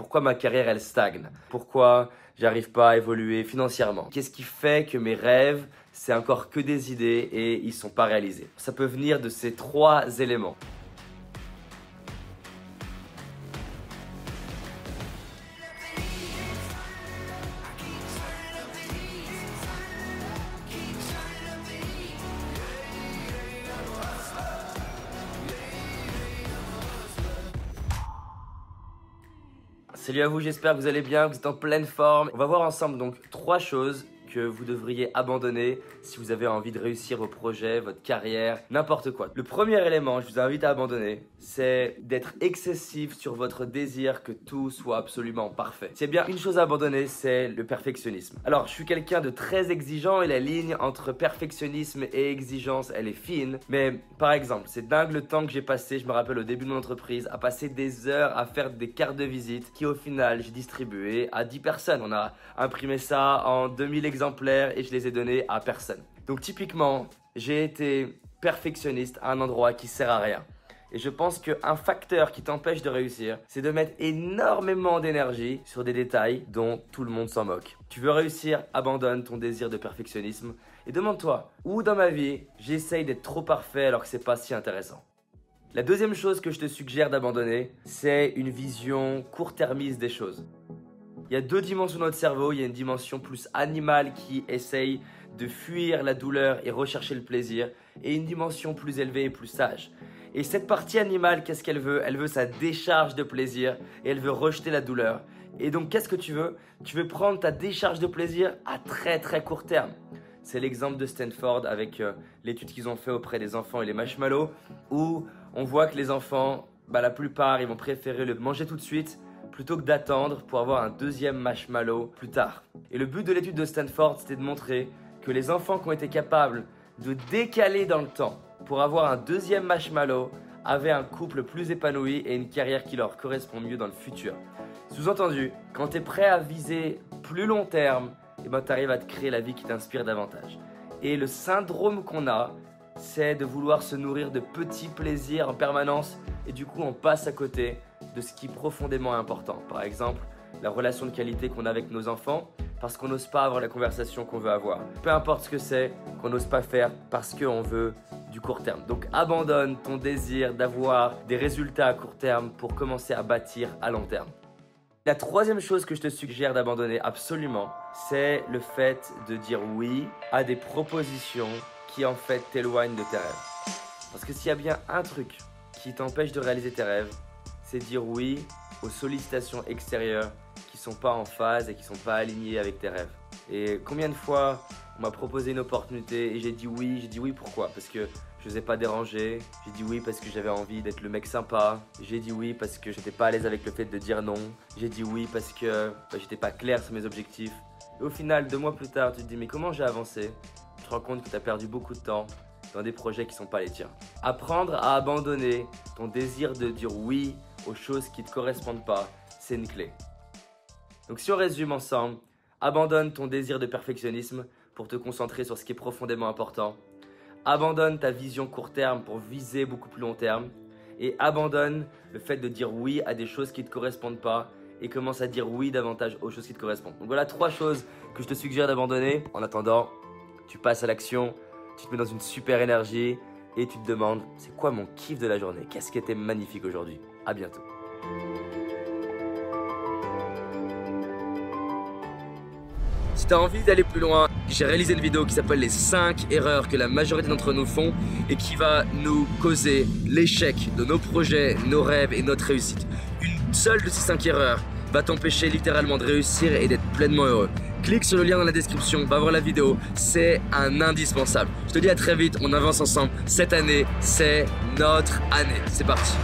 Pourquoi ma carrière elle stagne? Pourquoi j'arrive pas à évoluer financièrement? Qu'est-ce qui fait que mes rêves, c'est encore que des idées et ils sont pas réalisés? Ça peut venir de ces trois éléments. Salut à vous, j'espère que vous allez bien, que vous êtes en pleine forme. On va voir ensemble donc trois choses que vous devriez abandonner si vous avez envie de réussir vos projets, votre carrière, n'importe quoi. Le premier élément, je vous invite à abandonner, c'est d'être excessif sur votre désir que tout soit absolument parfait. A bien une chose à abandonner, c'est le perfectionnisme. Alors, je suis quelqu'un de très exigeant et la ligne entre perfectionnisme et exigence, elle est fine. Mais par exemple, c'est dingue le temps que j'ai passé, je me rappelle au début de mon entreprise, à passer des heures à faire des cartes de visite qui au final j'ai distribué à 10 personnes. On a imprimé ça en 2000 exemplaires et je les ai donnés à personne. Donc typiquement, j'ai été perfectionniste à un endroit qui sert à rien. Et je pense qu'un facteur qui t'empêche de réussir, c'est de mettre énormément d'énergie sur des détails dont tout le monde s'en moque. Tu veux réussir, abandonne ton désir de perfectionnisme et demande-toi où dans ma vie j'essaye d'être trop parfait alors que c'est pas si intéressant? La deuxième chose que je te suggère d'abandonner, c'est une vision court-termiste des choses. Il y a deux dimensions dans notre cerveau. Il y a une dimension plus animale qui essaye de fuir la douleur et rechercher le plaisir. Et une dimension plus élevée et plus sage. Et cette partie animale, qu'est-ce qu'elle veut? Elle veut sa décharge de plaisir et elle veut rejeter la douleur. Et donc, qu'est-ce que tu veux? Tu veux prendre ta décharge de plaisir à très très court terme. C'est l'exemple de Stanford avec euh, l'étude qu'ils ont fait auprès des enfants et les marshmallows, où on voit que les enfants, bah, la plupart, ils vont préférer le manger tout de suite plutôt que d'attendre pour avoir un deuxième marshmallow plus tard. Et le but de l'étude de Stanford, c'était de montrer que les enfants qui ont été capables de décaler dans le temps pour avoir un deuxième marshmallow avaient un couple plus épanoui et une carrière qui leur correspond mieux dans le futur. Sous-entendu, quand tu es prêt à viser plus long terme, et eh ben, tu arrives à te créer la vie qui t'inspire davantage. Et le syndrome qu'on a, c'est de vouloir se nourrir de petits plaisirs en permanence et du coup on passe à côté de ce qui est profondément important. Par exemple, la relation de qualité qu'on a avec nos enfants parce qu'on n'ose pas avoir la conversation qu'on veut avoir. Peu importe ce que c'est, qu'on n'ose pas faire parce qu'on veut du court terme. Donc abandonne ton désir d'avoir des résultats à court terme pour commencer à bâtir à long terme. La troisième chose que je te suggère d'abandonner absolument, c'est le fait de dire oui à des propositions qui en fait t'éloignent de tes rêves. Parce que s'il y a bien un truc qui t'empêche de réaliser tes rêves, c'est dire oui aux sollicitations extérieures qui sont pas en phase et qui sont pas alignées avec tes rêves. Et combien de fois on m'a proposé une opportunité et j'ai dit oui, j'ai dit oui pourquoi? Parce que je n'osais pas déranger, j'ai dit oui parce que j'avais envie d'être le mec sympa, j'ai dit oui parce que j'étais pas à l'aise avec le fait de dire non, j'ai dit oui parce que bah, j'étais pas clair sur mes objectifs. Et au final, deux mois plus tard, tu te dis mais comment j'ai avancé? Tu te rends compte que tu as perdu beaucoup de temps dans des projets qui sont pas les tiens. Apprendre à abandonner ton désir de dire oui aux choses qui ne te correspondent pas, c'est une clé. Donc si on résume ensemble, abandonne ton désir de perfectionnisme pour te concentrer sur ce qui est profondément important. Abandonne ta vision court terme pour viser beaucoup plus long terme. Et abandonne le fait de dire oui à des choses qui ne te correspondent pas et commence à dire oui davantage aux choses qui te correspondent. Donc voilà trois choses que je te suggère d'abandonner. En attendant, tu passes à l'action, tu te mets dans une super énergie et tu te demandes c'est quoi mon kiff de la journée? Qu'est-ce qui était magnifique aujourd'hui? À bientôt. Si tu envie d'aller plus loin, j'ai réalisé une vidéo qui s'appelle les 5 erreurs que la majorité d'entre nous font et qui va nous causer l'échec de nos projets, nos rêves et notre réussite. Une seule de ces 5 erreurs va t'empêcher littéralement de réussir et d'être pleinement heureux. Clique sur le lien dans la description, va voir la vidéo, c'est un indispensable. Je te dis à très vite, on avance ensemble. Cette année, c'est notre année. C'est parti.